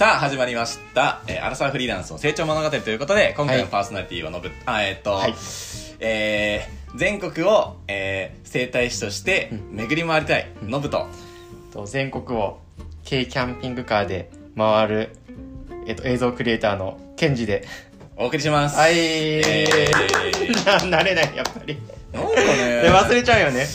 さあ、始まりました。えー、アラサーフリーランスの成長物語ということで、今回のパーソナリティはのぶ、あ、えーっと、はいえー、全国を、えー、整体師として巡り回りたい、のぶと、と全国を軽キャンピングカーで回る、えっと、映像クリエイターのケンジで。お送りします。はい、え な慣れない、やっぱり。なんかね で、忘れちゃうよね。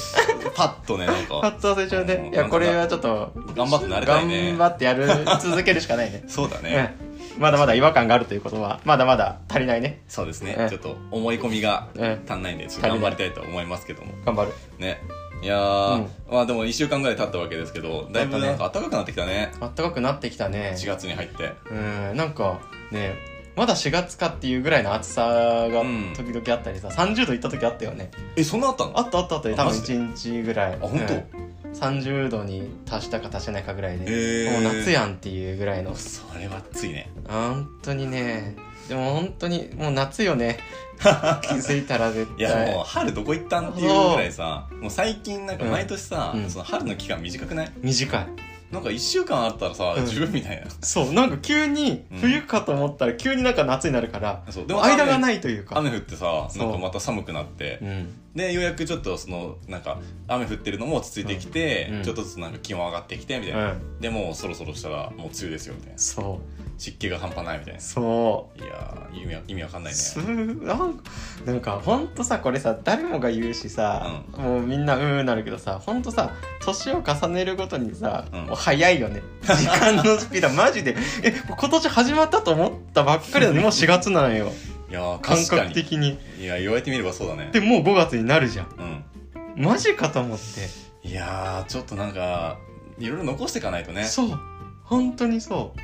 パッとね、なんパか、ッと忘れちゃうね。いや、これはちょっと、頑張って慣れたいね頑張ってやる、続けるしかないね。そうだね。うん。まだまだ違和感があるということは、まだまだ足りないね。そうですねう。んちょっと思い込みがうん足んないんで、ちょっと頑張りたいと思いますけども。頑張る。ね。いやー、うんまあでも1週間ぐらい経ったわけですけど、だいぶなんか暖かくなってきたね。あったかくなってきたね。4月に入って。うん、なんか、ね、まだ4月かっていうぐらいの暑さがうん。時々あったりさ、30度いった時あったよね。え、そんなあったの？あったあったあった多分あマジで？1日ぐらい。あ本当？30度に達したか達してないかぐらいで、へー。もう夏やんっていうぐらいの。それは暑いね。本当にね。でも本当にもう夏よね。気づいたら絶いや、対もう春どこ行ったんっていうぐらいさ、もう最近なんか毎年さ、うん。うん。その春の期間短くない？短いなんか1週間あったらさ、うん十分みたいな。そうなんか急にうん冬かと思ったら急になんか夏になるから、そう。でも間がい。ないというか雨降ってさ、そうなんかまた寒くなってう、んで、ようやくちょっとその、なんか、雨降ってるのも落ち着いてきて、うん。ちょっとずつなんか気温上がってきて、みたいうな。ん。でもうそろそろしたらもう梅雨ですよ、みたいな。そう。湿気が半端ないみたいな。そいやー、意味わ意味わかんないうね。すなんかほんとさこれさ誰もが言うしさ、もうみんなうーんなるけどさほんとさ年を重ねるごとにさ、うん。もう早いよね。時間のスピードマジで。え今年始まったと思ったばっかりなのにもう4月なんよいやー、感。覚的にいや、言われてみればそうだね。でもう5月になるじゃんうん。マジかと思っていやー、ちょっとなんか、いろいろ残していかないとね。そう本当にそう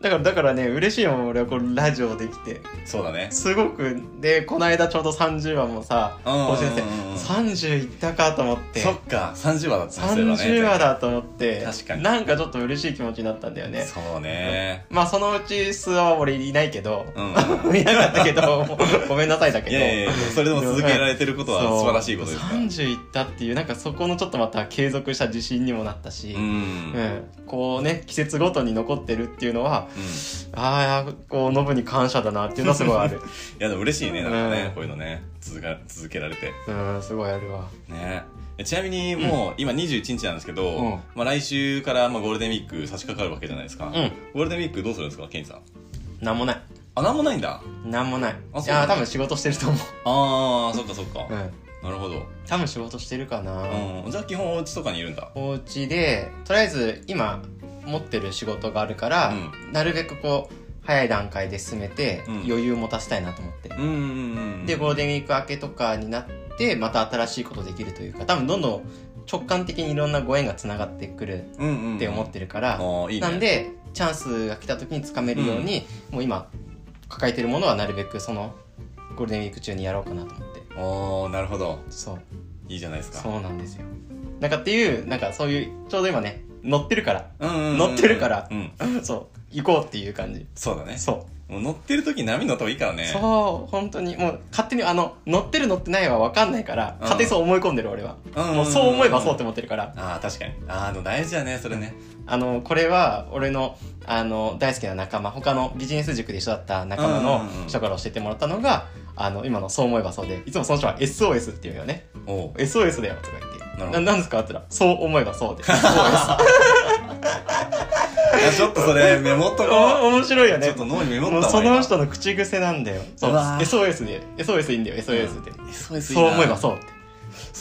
だからだからね嬉しいもん俺はこのラジオできてそうだね。すごくでこの間ちょうど30話もさうんうんうんうん更新して30いったかと思ってそっか、30話だったねそういえばね30話だと思って確かになんかちょっと嬉しい気持ちになったんだよねそうね。まあそのうち数は俺いないけど、うん。いなかったけど ごめんなさいだけどいやいやそれでも続けられてることは素晴らしいことですから。30いったっていうなんかそこのちょっとまた継続した自信にもなったし、うん。うんこうね季節ごとに残ってるっていうのはうん。ああこうノブに感謝だなっていうのはすごいある いや、でも嬉しいね、なんかねうん、こういうのね、続か続けられて。うんすごいあるわねえちなみにもう、今21日なんですけど、うんまあ来週からまあゴールデンウィーク差し掛かるわけじゃないですか。うんゴールデンウィークどうするんですか、ケンジさん？なんもないあ、なんもないんだ。なんもないあそういや多分仕事してると思うあー、そっかそっか。うんなるほど。多分仕事してるかな、うん。じゃあ基本お家とかにいるんだ。お家でとりあえず今持ってる仕事があるから、うなるべくこう早い段階で進めて、うん余裕を持たせたいなと思って、うんうんうん。でゴールデンウィーク明けとかになってまた新しいことできるというか多分どんどん直感的にいろんなご縁がつながってくるうんうんうん、って思ってるから、あーいいね。なんでチャンスが来た時につかめるように、もう今抱えてるものはなるべくそのゴールデンウィーク中にやろうかなと思っておー、なるほど。そういいじゃないですか。そうなんですよなんかっていうなんかそういうちょうど今ね乗ってるから。うんうんうんうん。乗ってるから。うん。そう。行こうっていう感じ。そうだね。そう。もう乗ってる時波乗った方がいいからね。そう。本当に。もう勝手にあの乗ってる乗ってないは分かんないから、ん。勝手にそう思い込んでる俺は、うんもうそう思えばそうって思ってるから、ああ、確かに。ああ、でも大事だね、それね。あのこれは俺のあの大好きな仲間他のビジネス塾で一緒だった仲間のうんうんうん。人から教えてもらったのが、あの今のそう思えばそうでいつもその人は SOS っていうよね。おう。SOS だよとか言ってなななんですか？って言ったらそう思えばそうで SOS いやちょっとそれメモっとこお面白いよう。ちねょっと脳にメモったわその人の口癖なんだよそうう SOS で SOS いいんだよ SOS って、SOS そう思えばそうって。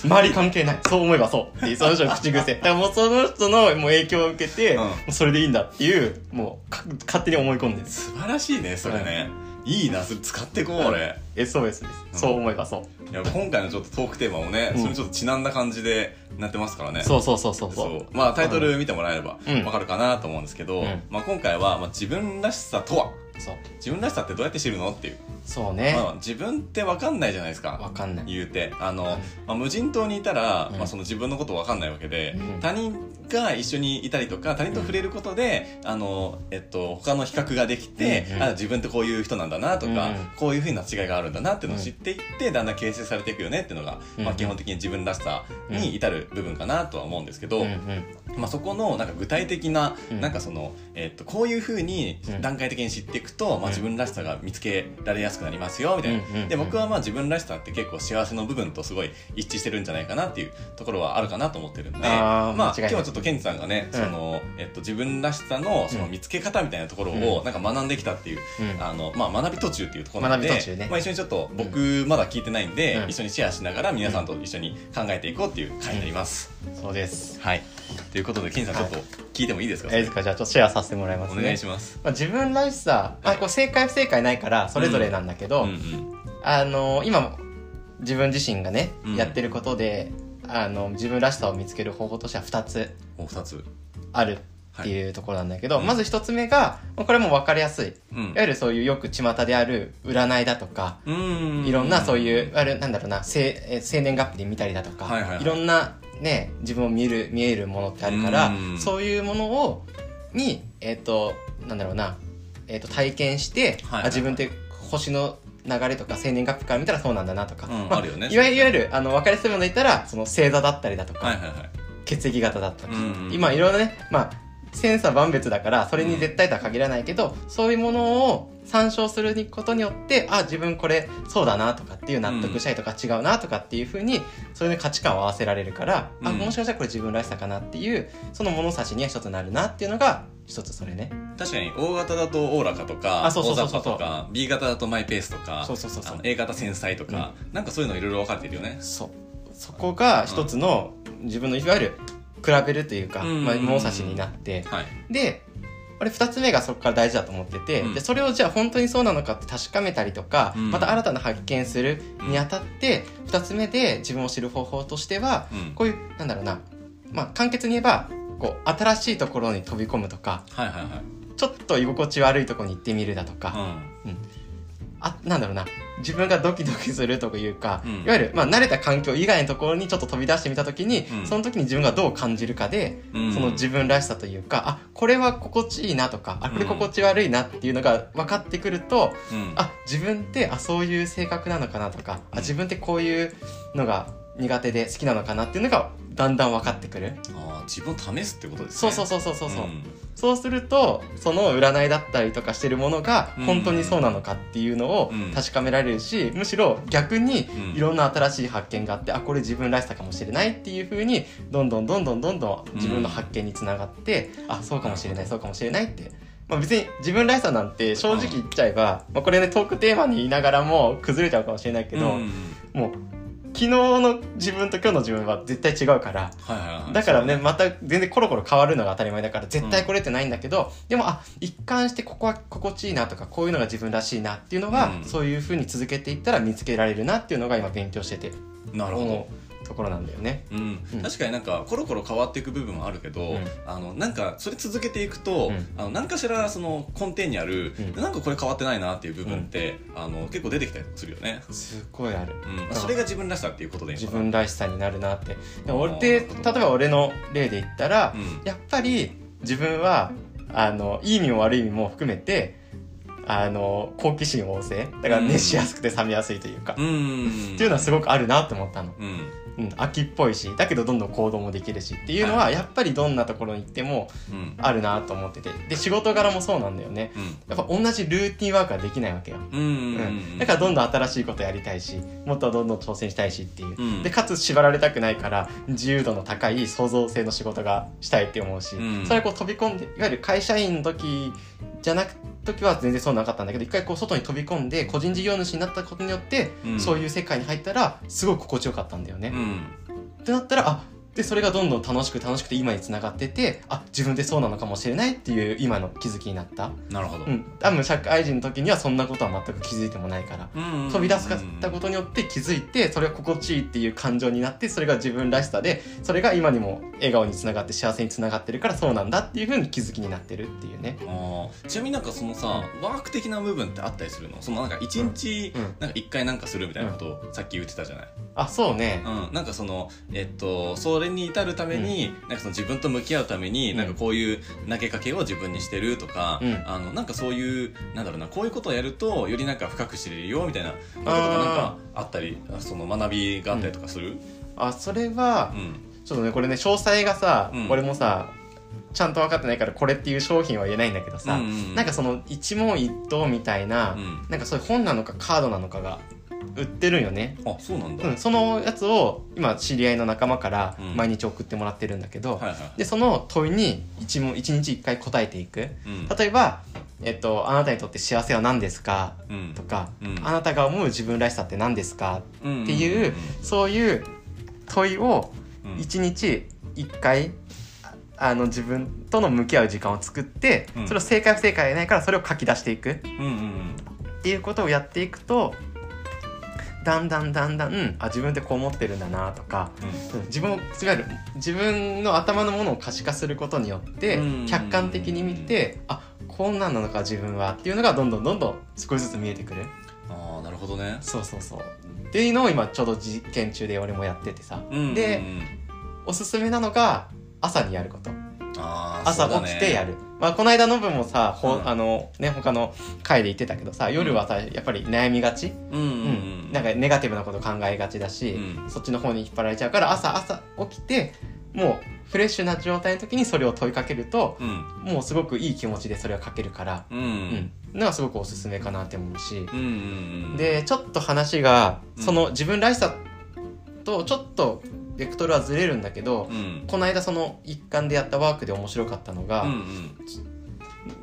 周り関係ない。そう思えばそう。っていう、その人の口癖。だからもうその人のもう影響を受けて、うんもうそれでいいんだっていう、もうか勝手に思い込んでる。素晴らしいね、それね。いいな、それ使ってこう、俺。SOS です。そう思えばそう。いや、今回のちょっとトークテーマもね、うんそれちょっとちなんだ感じでなってますからね。そうそうそうそうそ。そうう。まあタイトル見てもらえればうんわかるかなと思うんですけど、うんまあ今回は、まあ、自分らしさとは？そう。自分らしさってどうやって知るのっていう。そうね。まあ自分ってわかんないじゃないですか。わかんない。言うて。あの、まあ、無人島にいたら、うんまあその自分のことわかんないわけで、うん他人が一緒にいたりとか、他人と触れることで、あの、えっと、他の比較ができて、うんうんあ自分ってこういう人なんだなとか、うんこういうふうな違いがあるんだなっていうのを知っていって、だんだん形成されていくよねっていうのが、うんまあ、基本的に自分らしさに至る部分かなとは思うんですけど、まあ、そこのなんか具体的な、うん。なんかその、えっとこういうふうにうん。段階的に知っていくと、まあ、うん。自分らしさが見つけられやすくなりますよみたいな、で僕はまあ自分らしさって結構幸せの部分とすごい一致してるんじゃないかなっていうところはあるかなと思ってるんでまあ今日はちょっとケンジさんがね、うん。そのえっと、自分らしさのその見つけ方みたいなところをなんか学んできたっていう、うん。あのまあ、学び途中っていうところなんでまあ、一緒にちょっと僕まだ聞いてないんで、うん。一緒にシェアしながら皆さんと一緒に考えていこうっていう回になります。そうです。はい。ということでケンジさんちょっと聞いてもいいですか、えいいですかじゃあちょっとシェアさせてもらいますね。お願いします。まあ、自分らしさ、まあ、こう正解不正解ないからそれぞれなんだけど、うんうんあの今自分自身がね、うん。やってることであの自分らしさを見つける方法としては2つ。お二つ。あるっていうところなんだけど、うん。まず1つ目がまあこれも分かりやすい。いうん。わゆるそういうよく巷である占いだとかうん。いろんなそういういわゆるなんだろうな生え生年月日で見たりだとか、はいはいはい。ろんなね自分を見る見えるものってあるからうん。そういうものをにえっ、となんだろうな、えっと体験して、はいはいはい。あ自分って星の流れとか生年月日から見たらそうなんだなとか、うんまあるよね。いわゆるあの分かりやすいもので言ったらその星座だったりだとか、はいはいはい。血液型だったり、うんうん今いろいろねまあ千差万別だからそれに絶対とは限らないけど、そういうものを参照することによってあ自分これそうだなとかっていう納得したりとか違うなとかっていうふうにそういう価値観を合わせられるから、あうん。もしかしたらこれ自分らしさかなっていうその物差しには一つなるなっていうのが一つそれね。確かに O 型だとおおらかとかあそうそうそうそう。大雑把とか B 型だとマイペースとかそうそうそうそう。あの A 型繊細とか、なんかそういうのいろいろ分かれてるよね。そう。そこが一つの自分のいわゆる比べるというか、うんまあ、物差しになって、はい。で俺2つ目がそこから大事だと思ってて、うん。でそれをじゃあ本当にそうなのかって確かめたりとか、うん。また新たな発見するにあたって2つ目で自分を知る方法としてはうん。こういうなんだろうなまあ簡潔に言えばこう新しいところに飛び込むとかはいはいはい。ちょっと居心地悪いところに行ってみるだとか、うん。あなんだろうな自分がドキドキするというか、うん。いわゆる、まあ、慣れた環境以外のところにちょっと飛び出してみた時に、うん。その時に自分がどう感じるかで、うん。その自分らしさというかあこれは心地いいなとかあこれ心地悪いなっていうのが分かってくると、うん。あ自分ってあそういう性格なのかなとかあ自分ってこういうのが苦手で好きなのかなっていうのがだんだん分かってくる。あー自分を試すってことですね。そうそうそうそうそうそう、ん。そうするとその占いだったりとかしてるものがうん。本当にそうなのかっていうのをうん。確かめられるし、むしろ逆にうん。いろんな新しい発見があって、あこれ自分らしさかもしれないっていうふうにどんどんどんどんどんどん自分の発見につながって、あそうかもしれないそうかもしれないって。まあ、別に自分らしさなんて正直言っちゃえば、まあ、これねトークテーマに言いながらも崩れちゃうかもしれないけど、うん。もう昨日の自分と今日の自分は絶対違うから。はいはいはい。だからねそうまた全然コロコロ変わるのが当たり前だから絶対これってないんだけど、でもあ一貫してここは心地いいなとかこういうのが自分らしいなっていうのは、うん。そういうふうに続けていったら見つけられるなっていうのが今勉強してて。なるほどところなんだよね。うん。うん。確かになんかコロコロ変わっていく部分もあるけど、うん。あのなんかそれ続けていくと、うん。あの何かしらその根底にある、うん。なんかこれ変わってないなっていう部分って、あの結構出てきたりするよね、すっごいある。うん、それが自分らしさっていうことでいい自のかな分らしさになるなって。で俺あー。でなるほど例えば俺の例で言ったら、うん。やっぱり自分はあのいい意味も悪い意味も含めてあの好奇心旺盛。だから熱しやすくて冷めやすいというか、うん。うんっていうのはすごくあるなと思ったの。うんうん、秋っぽいしだけどどんどん行動もできるしっていうのははい。やっぱりどんなところに行ってもうん。あるなと思ってて。で仕事柄もそうなんだよね。やっぱ同じルーティンワークはできないわけよ、うん。だからどんどん新しいことやりたいしもっとどんどん挑戦したいしっていう、うん。でかつ縛られたくないから自由度の高い創造性の仕事がしたいって思うし、うん。それはこう飛び込んでいわゆる会社員の時じゃなく時は全然そうなかったんだけど一回こう外に飛び込んで個人事業主になったことによって、うん。そういう世界に入ったらすごい心地よかったんだよね。うん。ってなったらあでそれがどんどん楽しく楽しくて今につながっててあ自分でそうなのかもしれないっていう今の気づきになった、なるほど、うん、多分社会人の時にはそんなことは全く気づいてもないからうん飛び出すかったことによって気づいてそれが心地いいっていう感情になってそれが自分らしさでそれが今にも笑顔につながって幸せにつながってるからそうなんだっていうふうに気づきになってるっていうね。あー。ちなみになんかそのさワーク的な部分ってあったりするの？そのなんか一日うんなんか一回なんかするみたいなことをさっき言ってたじゃない、あそうね。うん、なんかそのえっとそれに至るために、なんかその自分と向き合うために、うん。なんかこういう投げかけを自分にしてるとか、うん。あのなんかそういうなんだろうなこういうことをやるとよりなんか深く知れるよみたいなこととかなんかあったりあその学びがあったりとかする、あそれはうん。ちょっとねこれね詳細がさ、うん。俺もさちゃんと分かってないからこれっていう商品は言えないんだけどさ、うんうんうんなんかその一問一答みたいな、うんなんかそういう本なのかカードなのかが売ってるんよね、あそうなんだ、うん、そのやつを今知り合いの仲間からうん。毎日送ってもらってるんだけど、はいはいでその問いに一問一日一回答えていく。うん。例えば、えっと「あなたにとって幸せは何ですか?」うん。とか、うん。あなたが思う自分らしさって何ですか?」うんっていうそういう問いをうん。一日一回あの自分との向き合う時間を作って、うん。それを正解不正解はないからそれを書き出していく。っうんうんうん。ていうことをやっていくとだんだんだんだんあ自分ってこう思ってるんだなとか、うん。自分をいわゆる自分の頭のものを可視化することによってうん。客観的に見てあこんなんなのか自分はっていうのがどんどんどんどん少しずつ見えてくる。ああなるほどね。そうそうそう。っていうのを今ちょうど実験中で俺もやっててさ、うんでうんうん。おすすめなのが朝にやること。朝起きてやる、まあ、この間ノブもさ、ほうん。あのね他の回で言ってたけどさ夜はさやっぱり悩みがち、うんうん。うんなんかネガティブなこと考えがちだし、うん。そっちの方に引っ張られちゃうから朝朝起きてもうフレッシュな状態の時にそれを問いかけるとうん。もうすごくいい気持ちでそれをかけるから、うん。ううん。んのがすごくおすすめかなって思うし、うんうんうん。でちょっと話がうん。その自分らしさとちょっとベクトルはずれるんだけど、うん。この間その一環でやったワークで面白かったのが、うんうん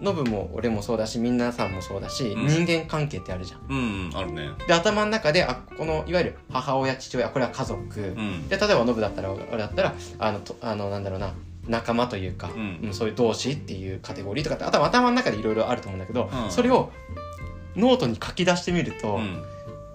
ノブも俺もそうだし皆さんもそうだし、うん。人間関係ってあるじゃん。うんうんあるね。で頭の中であこのいわゆる母親父親これは家族、うん。で例えばノブだったら俺だったらあのとあのなんだろうな仲間というか、うん。うんそういう同志っていうカテゴリーとかって頭頭の中でいろいろあると思うんだけど、うん。それをノートに書き出してみると、うん。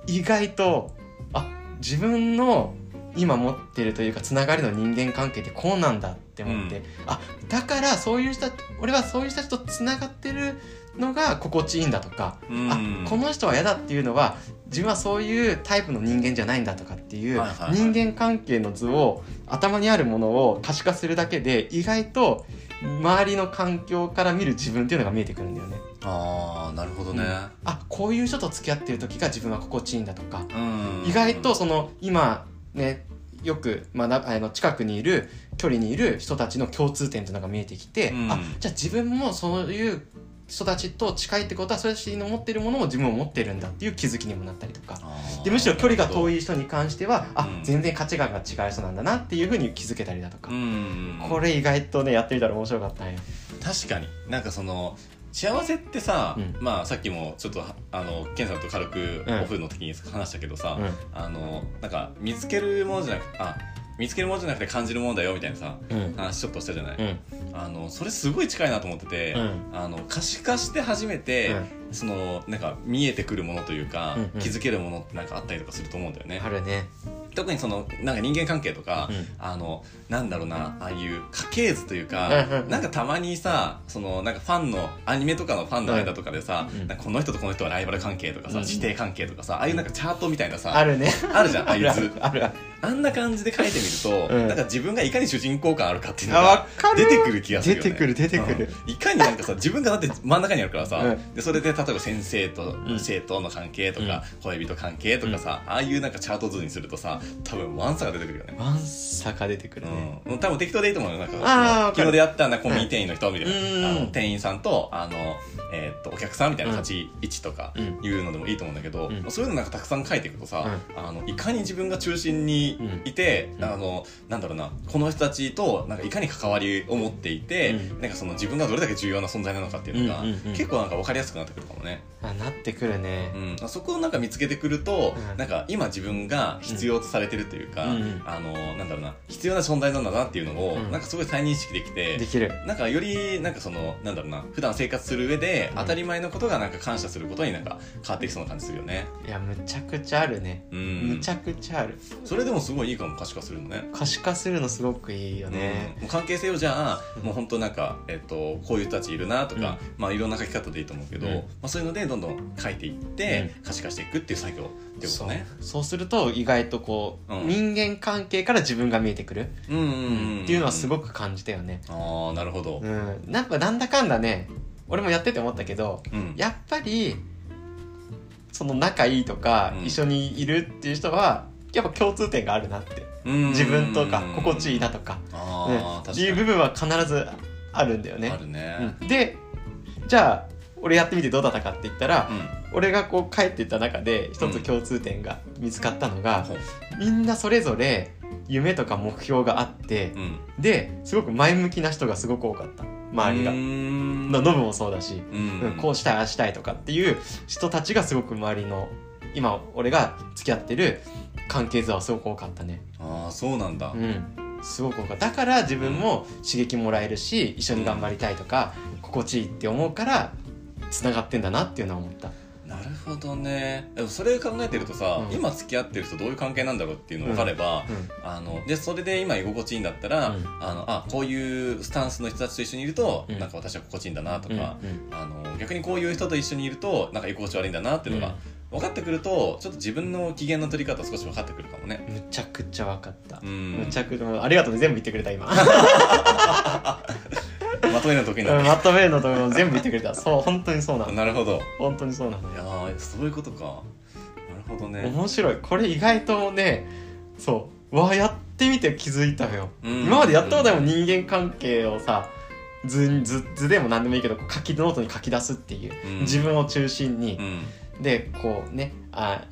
意外とあ自分の今持ってるというかつながりの人間関係ってこうなんだって思って、うん。あだからそういう人俺はそういう人たちとつながってるのが心地いいんだとか、うん。あこの人は嫌だっていうのは自分はそういうタイプの人間じゃないんだとかっていう、人間関係の図を頭にあるものを可視化するだけで意外と周りの環境から見る自分っていうのが見えてくるんだよね。ああなるほどね。あこういう人と付き合ってる時が自分は心地いいんだとか、うん。意外とその今ねよく学ぶあの近くにいる距離にいる人たちの共通点というのが見えてきて、うん。あじゃあ自分もそういう人たちと近いってことはそれの持ってるものも自分も持ってるんだっていう気づきにもなったりとか。でむしろ距離が遠い人に関してはあ、うん。全然価値観が違う人なんだなっていうふうに気づけたりだとか、うん。これ意外とねやってみたら面白かったんよ。確かに。なんかその幸せってさ、うん。まあさっきもちょっとあのケンさんと軽くうん。オフの時に話したけどさ、うん。あのなんか見つけるものじゃなくてあ見つけるものじゃなくて感じるものだよみたいなさうん。話ちょっとしたじゃない、うん。あのそれすごい近いなと思ってて、うん。あの可視化して初めて、そのなんか見えてくるものというか、うんうん。気づけるものってなんかあったりとかすると思うんだよね、あるね。特にそのなんか人間関係とか、うん。あのなんだろうなああいう家系図というか、うんなんかたまにさそのなんかファンのアニメとかのファンの間とかでさ、うん。この人とこの人はライバル関係とかさ、うん。師弟関係とかさああいうなんかチャートみたいなさ、あるね。あるじゃん ああいうあ図る。あんな感じで書いてみると、うん。なんか自分がいかに主人公感あるかっていうのあが出てくる気がするよ、ね、出てくる出てくる。うん。いかになんかさ自分がだって真ん中にあるからさ、うん。でそれで例えば先生とん。生徒の関係とか、恋人関係とかさ、ああいうなんかチャート図にするとさ多分ワンサが出てくるよね。ワンサが出てくるね。うん、多分適当でいいと思うよ。なんか昨日出会ったなコンビニ店員の人みたいな、うん。あの店員さんとあの、えーっとお客さんみたいな立ち位置とかうん。いうのでもいいと思うんだけど、うん。そういうのなんかたくさん書いていくとさ、あのいかに自分が中心にいて、うん。あのなんだろうなこの人たちとなんかいかに関わりを持っていて、うん。なんかその自分がどれだけ重要な存在なのかっていうのが、結構なんか分かりやすくなってくるかもね。あなってくるね。うん、そこをなんか見つけてくると、うん。なんか今自分が必要とされてるというか、うん。うんあのなんだろうな必要な存在なんだなっていうのを、うん。なんかすごい再認識できてできる。なんかよりなんかそのなんだろうな普段生活する上でうん。当たり前のことがなんか感謝することになんか変わってきそうな感じするよね。いやむちゃくちゃあるね。うん、むちゃくちゃある。それでももすごいいいかも可視化するのね。可視化するのすごくいいよね、うん。関係性をじゃあ、うん。もう本当なんか、えっとこういう人たちいるなとか、まあいろんな書き方でいいと思うけど、うん。まあ、そういうのでどんどん書いていって、可視化していくっていう作業ってことね。そうすると意外とこう、うん。人間関係から自分が見えてくる、うんうんうんっていうのはすいごく感じたよね。ああなるほど。うん。なんかなんだかんだね俺もやってて思ったけどうん。やっぱりその仲いいとか、うん。一緒にいるっていう人はやっぱ共通点があるなって。うん。自分とか心地いいなとか,、あねあ、っていう部分は必ずあるんだよね。あるね。うん。でじゃあ俺やってみてどうだったかって言ったら、うん俺がこう帰っていった中で一つ共通点が見つかったのが、ほうみんなそれぞれ夢とか目標があってう、ん。ですごく前向きな人がすごく多かった。周りが。うー。ん。ノブもそうだし、うん。うんこうしたいああしたいとかっていう人たちがすごく周りの今俺が付き合ってる関係図はすごく多かったね。ああそうなんだ。うん。すごく多かった。だから自分も刺激もらえるし一緒に頑張りたいとか、心地いいって思うからつながってんだなっていうのは思ったほどね。でもそれ考えてるとさ、うん。今付き合ってる人どういう関係なんだろうっていうの分かれば、うん。あのでそれで今居心地いいんだったら、うん。あのあこういうスタンスの人たちと一緒にいると、うん。なんか私は心地いいんだなとうん。か、あの逆にこういう人と一緒にいるとなんか居心地悪いんだなっていうのが分かってくるとちょっと自分の機嫌の取り方少し分かってくるかもね。うんむちゃくちゃ分かった、うん。むちゃくちゃありがとうね。全部言ってくれた今 まとめるの得意なのまとめるのとも全部言ってくれた。そう本当にそうなの。なるほど。本当にそうなのいやーそういうことか。なるほどね。面白い。これ意外とねそうわあやってみて気づいたよ、うん。今までやったことないもん人間関係をさ図に図図でも何でもいいけど書きノートに書き出すっていう、うん。自分を中心に。う、んでこうねあ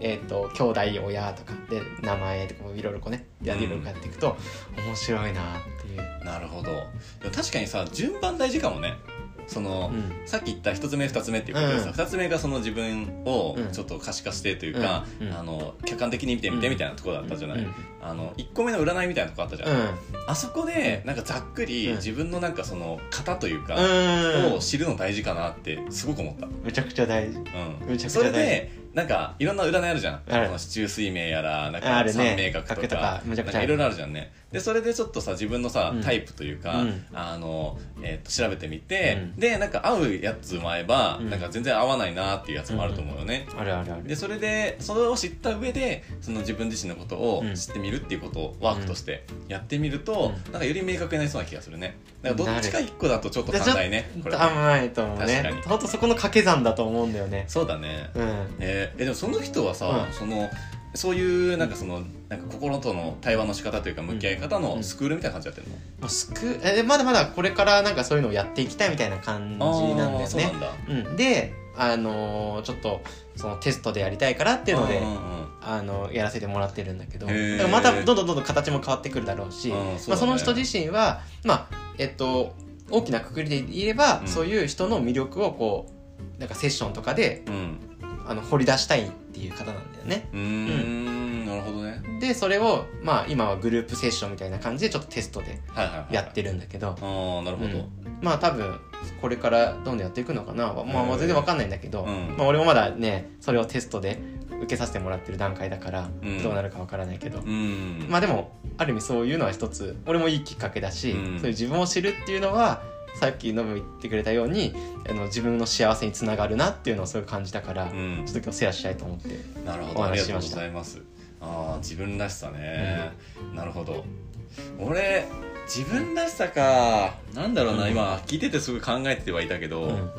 えっ、と兄弟親とかで名前とかもいろいろこうねやうんいろいろやっていくと、面白いなっていう、なるほど。確かにさ順番大事かもね。その、うん。さっき言った一つ目二つ目っていうことでさ、うん。二つ目がその自分をうん。ちょっと可視化してというか、うん。うん。あの客観的に見てみてみたいなところだったじゃない、うん。あの1個目の占いみたいなとこあったじゃん、うん。あそこでなんかざっくりうん。自分のなんかその型というか、うん。を知るの大事かなってすごく思った、うん、めちゃくちゃ大事。めちゃくちゃ大事。それでなんかいろんな占いあるじゃん。あの四柱推命やらなんあか三名学とかかめちゃくちゃある。なんかいろいろあるじゃんねでそれでちょっとさ自分のさ、うん。タイプというか、うん。あのえーと調べてみて、うん。でなんか合うやつも合えば、うん。なんか全然合わないなっていうやつもあると思うよね、あるあるある。でそれでそれを知った上でその自分自身のことをうん。知ってみるっていうことをワークとしてやってみると、うん。なんかより明確になりそうな気がするね。だからどっちか一個だとちょっと足んないね。これ甘いと思うね。確かに。ほんとそこの掛け算だと思うんだよね。そうだね。うん。えーえでもその人はさ、うん。そのそういうなんかそのなんか心との対話の仕方というか向き合い方のスクールみたいな感じやってるの、まあ、すくえまだまだこれからなんかそういうのをやっていきたいみたいな感じなんだよあーそうなねんだ。うん、であのーちょっとそのテストでやりたいからっていうのであのやらせてもらってるんだけど。だまたどんどんどんどん形も変わってくるだろうしうんまあ、その人自身はまあえっと大きなくくりで言えば、うん。そういう人の魅力をこうなんかセッションとかでうんあの掘り出したいっていう方なんだよね。うーん。なるほどね。でそれをまあ今はグループセッションみたいな感じでちょっとテストでやってるんだけど、ああなるほど、うん。まあ多分これからどんどんやっていくのかな、まあ、まあ全然わかんないんだけど、うん。まあ、俺もまだねそれをテストで受けさせてもらってる段階だからうん。どうなるかわからないけど、うん。まあでもある意味そういうのは一つ俺もいいきっかけだし、うん。そういう自分を知るっていうのはさっきノブ言ってくれたようにあの自分の幸せにつながるなっていうのをそういう感じたから、うん。ちょっと今日シェアしたいと思ってなるほおどありがとうご話ししましたざいます。ああ自分らしさね、なるほど。俺自分らしさか。なんだろうな、うん。今聞いててすごい考えてはいたけど、うん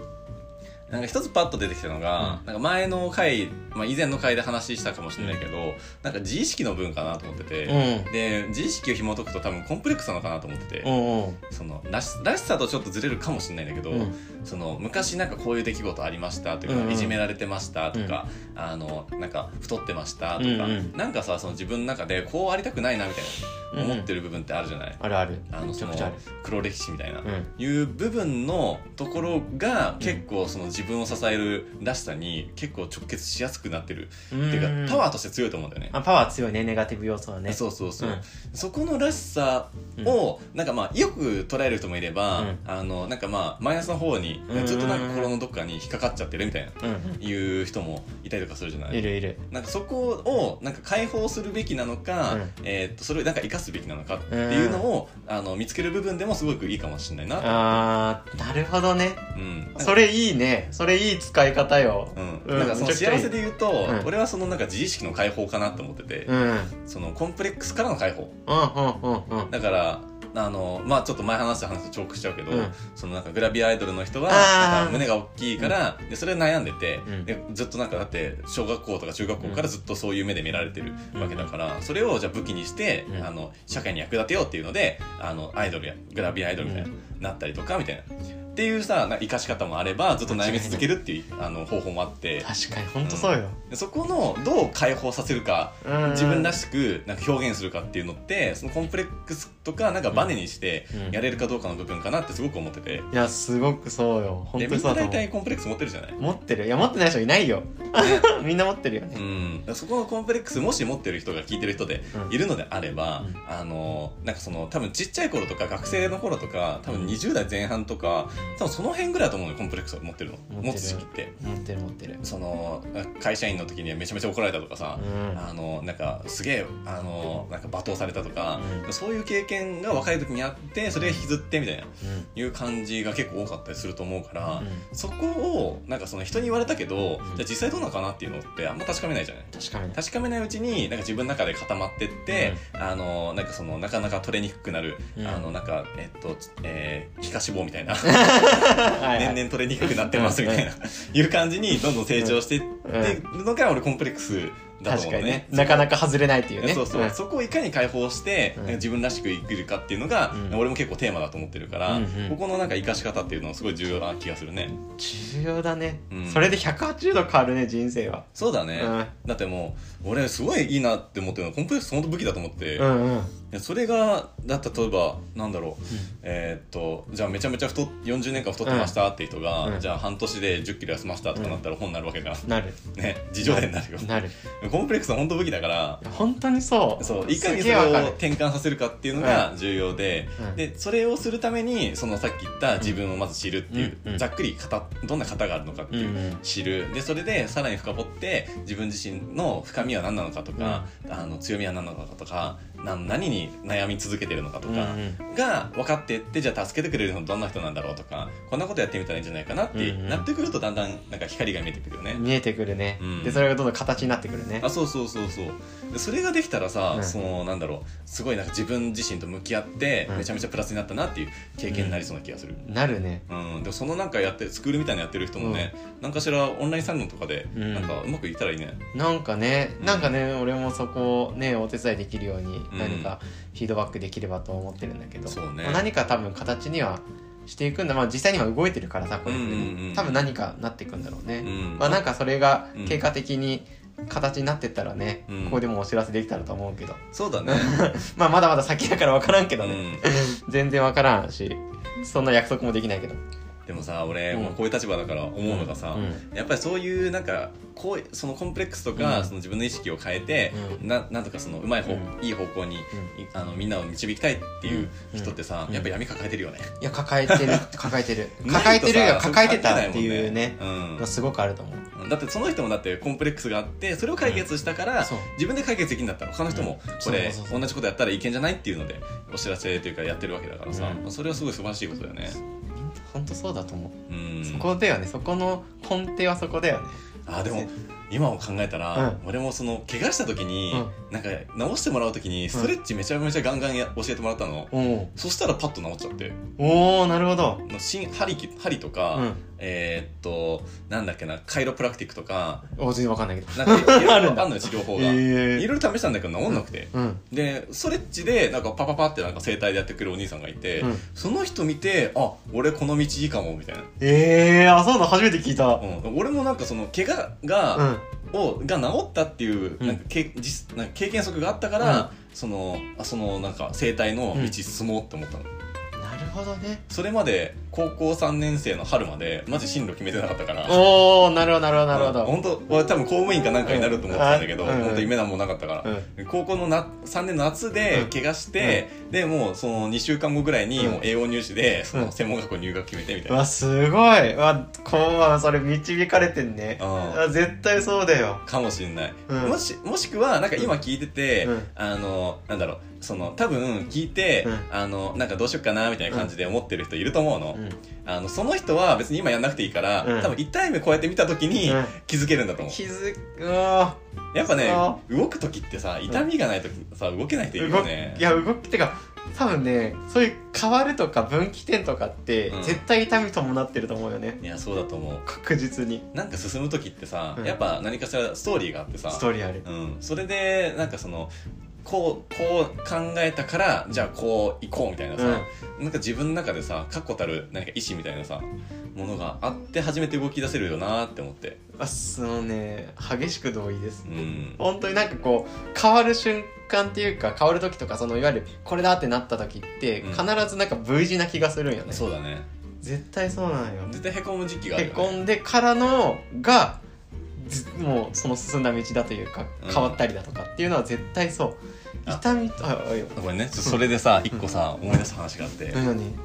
なんか一つパッと出てきたのが、うん。なんか前の回、まあ、以前の回で話したかもしれないけど、なんか自意識の分かなと思ってて、うん。で自意識を紐解くと多分コンプレックスなのかなと思ってて、うんうん。そのらしらしさとちょっとずれるかもしれないんだけど、うん。その昔なんかこういう出来事ありましたとか、うんうん。いじめられてましたとか、あのなんか太ってましたとか、うんうんなんかさその自分の中でこうありたくないなみたいなうん思ってる部分ってあるじゃない、あるある。めあのその黒歴史みたいな、うん。いう部分のところが結構その自自分を支えるらしさに結構直結しやすくなってる。うっていうかパワーとして強いと思うんだよね。あパワー強いねネガティブ要素はね。そうそうそう、うん。そこのらしさを、なんかまあよく捉える人もいれば、うん。あのなんかまあマイナスの方にうん。ずっとなんか心のどっかに引っかかっちゃってるみたいな、うんうん。いう人もいたりとかするじゃない？いるいる。なんかそこをなんか解放するべきなのか、うん。えーっとそれをなんか生かすべきなのかっていうのを、あの見つける部分でもすごくいいかもしれないなあーなるほどね。うん、それいいねそれいい使い方よ。うん。うんなんかその幸せで言うと、うん。俺はそのなんか自意識の解放かなと思ってて、うん。うんそのコンプレックスからの解放。うんうんうんだからあのまあちょっと前話した話と重複しちゃうけど、うん。そのなんかグラビアアイドルの人は胸が大きいから、でそれ悩んでて、うん。でずっとなんかだって小学校とか中学校からずっとそういう目で見られてるわけだから、それをじゃあ武器にして、うん。あの社会に役立てようっていうのであのアイドルやグラビアアイドルみたいになったりとかみたいな。っていうさな生かし方もあればずっと悩み続けるっていうあの方法もあって。確かに本当そうよ、でそこのどう解放させるかうん。自分らしくなんか表現するかっていうのってそのコンプレックスとかなんかバネにしてうん。やれるかどうかの部分かなってすごく思ってて、いやすごくそうよ。本当にそうだと思う。体コンプレックス持ってるじゃない、持ってる。いや持ってない人いないよ。みんな持ってるよね。うん、だからそこのコンプレックスもし持ってる人が聞いてる人でうん。いるのであれば、うん。あのなんかその多分ちっちゃい頃とか学生の頃とか多分20代前半とか多分その辺ぐらいだと思うのよコンプレックスを持ってるの。持ってる持つ時期って。持ってる持ってる。その会社員の時にはめちゃめちゃ怒られたとかさ、うん。あのなんかすげえあのなんか罵倒されたとか、うん。そういう経験が若い時にあってそれが引きずってみたいなうん。いう感じが結構多かったりすると思うから、うん。そこをなんかその人に言われたけど、うん。じゃあ実際どうなのかなっていうのってあんま確かめないじゃない。確かに確かめないうちになんか自分の中で固まってって、あのなんかそのなかなか取れにくくなる、うん。あのなんかえっとえー、皮下脂肪みたいな 年々取れにくくなってますみたいないう感じにどんどん成長していってるのが俺コンプレックスだと思うのね。確かにね。なかなか外れないっていうね。そうそう、ん。そこをいかに解放して、うん。自分らしく生きるかっていうのが、うん。俺も結構テーマだと思ってるから、うんうんここのなんか生かし方っていうのはすごい重要な気がするね。重要だね、うん。それで180度変わるね人生は。そうだね、うん。だってもう俺すごいいいなって思ってるのはコンプレックス本当武器だと思って、いうんうん。やそれがだって例えばなんだろう、えーっとじゃあめちゃめちゃ太っ40年間太ってましたって人が、うん。じゃあ半年で1 0キロ痩せましたとかなったら本になるわけじゃん、なる。ね自助伝になるよ。なる。コンプレックスは本当武器だから本当にそう。そういかにすそれを転換させるかっていうのが重要で、うん。でそれをするためにそのさっき言った自分をまず知るっていう、うん。うん。ざっくり型どんな型があるのかっていう、うん。うん知る。でそれでさらに深掘って自分自身の深みは何なのかとか、あの強みは何なのかとかな何に悩み続けてるのかとかうんが分かってってじゃあ助けてくれるのはどんな人なんだろうとかこんなことやってみたらいいんじゃないかなって、うんうん。なってくるとだんだんなんか光が見えてくるよね。見えてくるね、うん。でそれがどんどん形になってくるね。あそうそうそうそう。でそれができたらさ、うん。そのなんだろうすごいなんか自分自身と向き合って、うん。めちゃめちゃプラスになったなっていう経験になりそうな気がする、なるね。うん。でもそのなんかやってスクールみたいなのやってる人もね、なんかしらオンラインサロンとかで、うん。なんかうまくいったらいいね。なんかねうん。なんかね俺もそこをねお手伝いできるようにうん何かフィードバックできればと思ってるんだけど、そうね。まあ何か多分形にはしていくんだ。まあ実際には動いてるからさこれ、うんうんうん。多分何かなっていくんだろうね、うん。まあなんかそれがうん経過的に形になってったらね、うん。ここでもお知らせできたらと思うけど。そうだね。まあまだまだ先だから分からんけどね、うん。全然分からんしそんな約束もできないけどでもさ俺、うん。こういう立場だから思うのがさ、うん。やっぱりそういうなんかこうそのコンプレックスとか、うん。その自分の意識を変えて、うん。ななんとかそのうまい方、うん。いい方向に、いあのみんなを導きたいっていう人ってさ、うん。やっぱ闇抱えてるよね、いや抱えてる抱えてる。抱えてるよ抱えてたっていう関ね。ねのすごくあると思う。うん。だってその人もだってコンプレックスがあってそれを解決したから、自分で解決できるんだったら他の人もうん。これ同じことやったらいけんじゃないっていうのでお知らせというかやってるわけだからさ、うん。それはすごい素晴らしいことだよね本当そうだと思う、うん。そこだよね。そこの根底はそこだよね。あでも今も考えたら、う俺もその怪我した時に、うなんか治してもらう時にストレッチめちゃめちゃガンガンや教えてもらったの、おそしたらパッと治っちゃって。おおなるほど。新針き針とか、うんえーっとなんだっけなカイロプラクティックとかお全然わかんないけど。なんかいろいろあるのよ治療法が、いろいろ試したんだけど治んなくて、うん。でストレッチでなんかパパパってなんか整体でやってくれるお兄さんがいて、うん。その人見てあ俺この道いいかもみたいな、ええー、あそうだ初めて聞いた。うん、俺もなんかその怪我が、うん。をが治ったっていううん。なんかけ実なんか経験則があったから、うん。そのあそのなんか整体の道進もうって思ったの、なるほどね。それまで高校3年生の春までマジ進路決めてなかったから。おおなるほどなるほどなるほど。本当俺多分公務員かなんかになると思ってたんだけど、うん。うん本当夢なんもなかったから、うん。高校のな3年の夏でうん。怪我して、でもうその2週間後ぐらいにうん。もう栄養入試でそうん。の専門学校入学決めてみたいうな、わすごい。うわこうはそれ導かれてんね。うん。あ絶対そうだよ。かもしんない、うん。もしもしくはなんか今聞いてて、うん。あのなんだろうその多分聞いて、うん。あのなんかどうしよっかなみたいな感じで思ってる人いると思うの,、うん。あのその人は別に今やんなくていいから、うん。多分痛い目こうやって見た時にうん。気づけるんだと思う、気づく。わやっぱねそ動く時ってさ痛みがない時さ動けない人いるよ動ねきいや動きってか多分ねそういう変わるとか分岐点とかって、うん。絶対痛み伴ってると思うよね。いやそうだと思う。確実に。なんか進む時ってさ、うん。やっぱ何かしらストーリーがあってさ。ストーリーある。うん、それでなんかそのこうこう考えたからじゃあこう行こうみたいなさ、なんか自分の中でさ確固たる何か意志みたいなさものがあって初めて動き出せるよなって思って。あそのね激しく同意ですうん。本当になんかこう変わる瞬間っていうか変わる時とかそのいわゆるこれだってなった時ってうん。必ずなんか V 字な気がするんよね、そうだね。絶対そうなんよ。絶対へこむ時期があるね、こんでからのがずもうその進んだ道だというかうん。変わったりだとかっていうのは絶対そう。あ。痛みとあごめんね。それでさ一個さ思い出す話があって、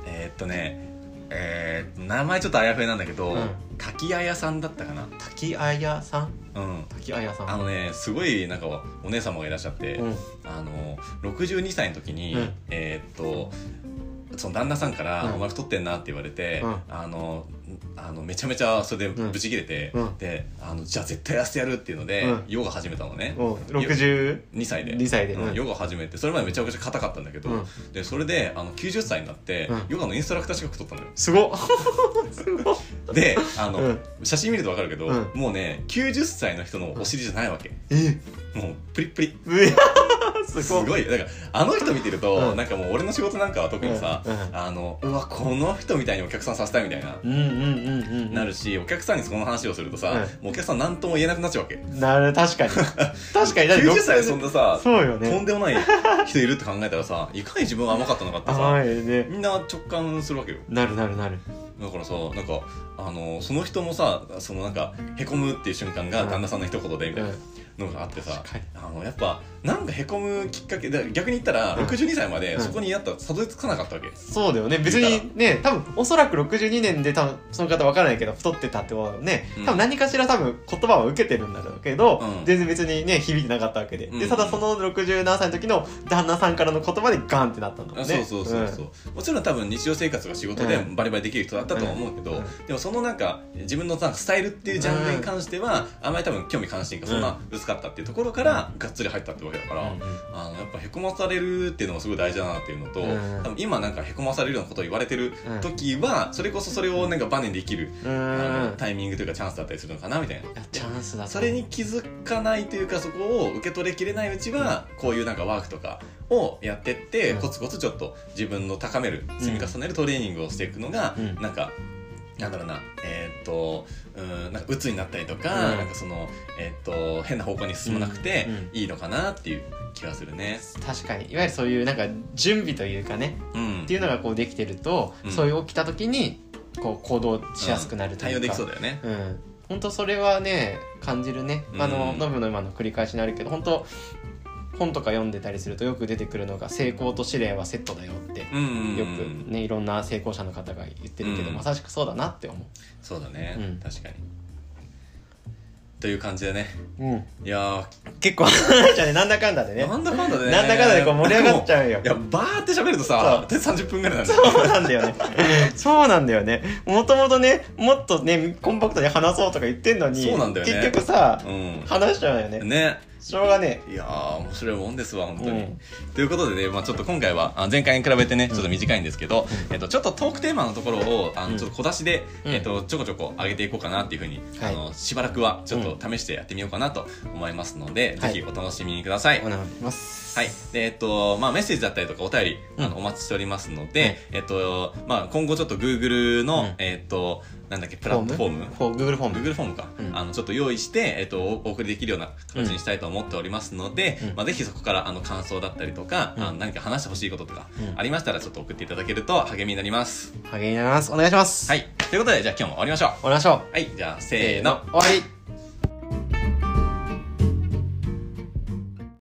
えー、っとねえー、名前ちょっとあやふやなんだけど、うん。滝綾さんだったかな。滝綾さん？うん。滝綾さん。あのねすごいなんかお姉様がいらっしゃって、うん。あの62歳の時に、うん。えーっとその旦那さんから「うんお前太ってんな」って言われて、うん。あのあのめちゃめちゃそれでうん。ブチ切れて、うん。であのじゃあ絶対痩せてやるっていうので、うん。ヨガ始めたのね、もう62 2歳で。歳で。ヨガ始めてそれまでめちゃくちゃ硬かったんだけど、うん。でそれであの90歳になって、うん。ヨガのインストラクター資格取ったのよ。すごっ。すごっであの、うん。写真見ると分かるけど、うん。もうね90歳の人のお尻じゃないわけ、え？もうプリップリすすごい。ごいだからあの人見てると、うん。なんかもう俺の仕事なんかは特にさ、うん。うん。あのうわこの人みたいにお客さんさせたいみたいな、うんうんうんうんなるしお客さんにその話をするとさ、うん。もうお客さん何とも言えなくなっちゃうわけ。なる確かに。確かに。だって90歳でそんなさそうよとんねでもない人いるって考えたらさいかに自分は甘かったのかってさはいね。みんな直感するわけよ。なるなるなる。だからさなんかあのその人もさそのなんかへこむっていう瞬間がうん。旦那さんの一言でみたいなのがあってさ、あのやっぱなんかへこむきっかけで逆に言ったらうん。62歳までうん。そこにやったらたどり着かなかったわけ、そうだよね。別にね多分おそらく62年で多分その方分からないけど太ってたってことはね。うん。多分何かしら多分言葉は受けてるんだろうけど、うん。全然別にね響いてなかったわけで,、うん。でただその60何歳の時の旦那さんからの言葉でガンってなったんだもんね。あそうそうそうそう、もちろん多分日常生活が仕事でうん。バリバリできる人だったとは思うけど、うん。でもそのなんか自分のなんかスタイルっていうジャンルに関しては、あんまり多分興味関心がそんな薄かったっていうところからがっつり入ったってわけだから、うんあのやっぱへこまされるっていうのもすごい大事だなっていうのと、うん。多分今なんかへこまされるようなことを言われてる時は、それこそそれをなんかバネで生きる、うあのんタイミングというかチャンスだったりするのかなみたいな。チャンスだとそれに気づかないというかそこを受け取りきれないうちはこういうなんかワークとかをやってって、うん。コツコツちょっと自分の高める積み重ねるトレーニングをしていくのが、うん。なんかなんだろうなえーっとうんなんか鬱になったりとか、うん。なんかそのえーっと変な方向に進まなくていいのかなっていう気がするね。確かに。いわゆるそういうなんか準備というかねうん。っていうのがこうできてると、うん。そういう起きた時にこう行動しやすくなるというか、対応できそうだよね。うん。本当それはね感じるね、あのうんノブの今の繰り返しになるけど本当本とか読んでたりするとよく出てくるのが成功と試練はセットだよってうんうんうん。よくねいろんな成功者の方が言ってるけど、うん。まさしくそうだなって思そうだね、うん。確かに。という感じでね。う、うん、いやー。結構話じゃねなんだかんだでね。なんだかんだでね。なんだかんだでこう盛り上がっちゃうよ。いやバーって喋るとさで30分ぐらいなんだよそうなんだよね。そうなんだよね。もともとねもっとねコンパクトに話そうとか言ってんのにそうなんだよね。結局さう話しちゃうよね。んねしょうがねいやー面白いもんですわ本当に、うん。ということでね、まあ、ちょっと今回はあ前回に比べてねちょっと短いんですけど、えっと、ちょっとトークテーマのところをあうん。のちょっと小出しで、うん。えっと、ちょこちょこ上げていこうかなっていうふうに、はい。あのしばらくはちょっと試してやってみようかなと思いますので、はい。ぜひお楽しみください、お願いします。はい。で、えっと、まあ、メッセージだったりとかお便り、あうん。の、お待ちしておりますので、えっと、まあ、今後ちょっと Google の、うん。えっと、なんだっけ、プラットフォーム？フォー Google フォーム？Google フォームか、うん。あのちょっと用意して、えっと、おお送りできるような形にしたいと思っておりますので、うん。まあ、ぜひそこからあの感想だったりとか、うん。あの何か話してほしいこととか、うん。ありましたらちょっと送っていただけると励みになります。励みになります。お願いします。はい。ということでじゃあ今日も終わりましょう。終わりましょう。はい。じゃあせせーの。終わり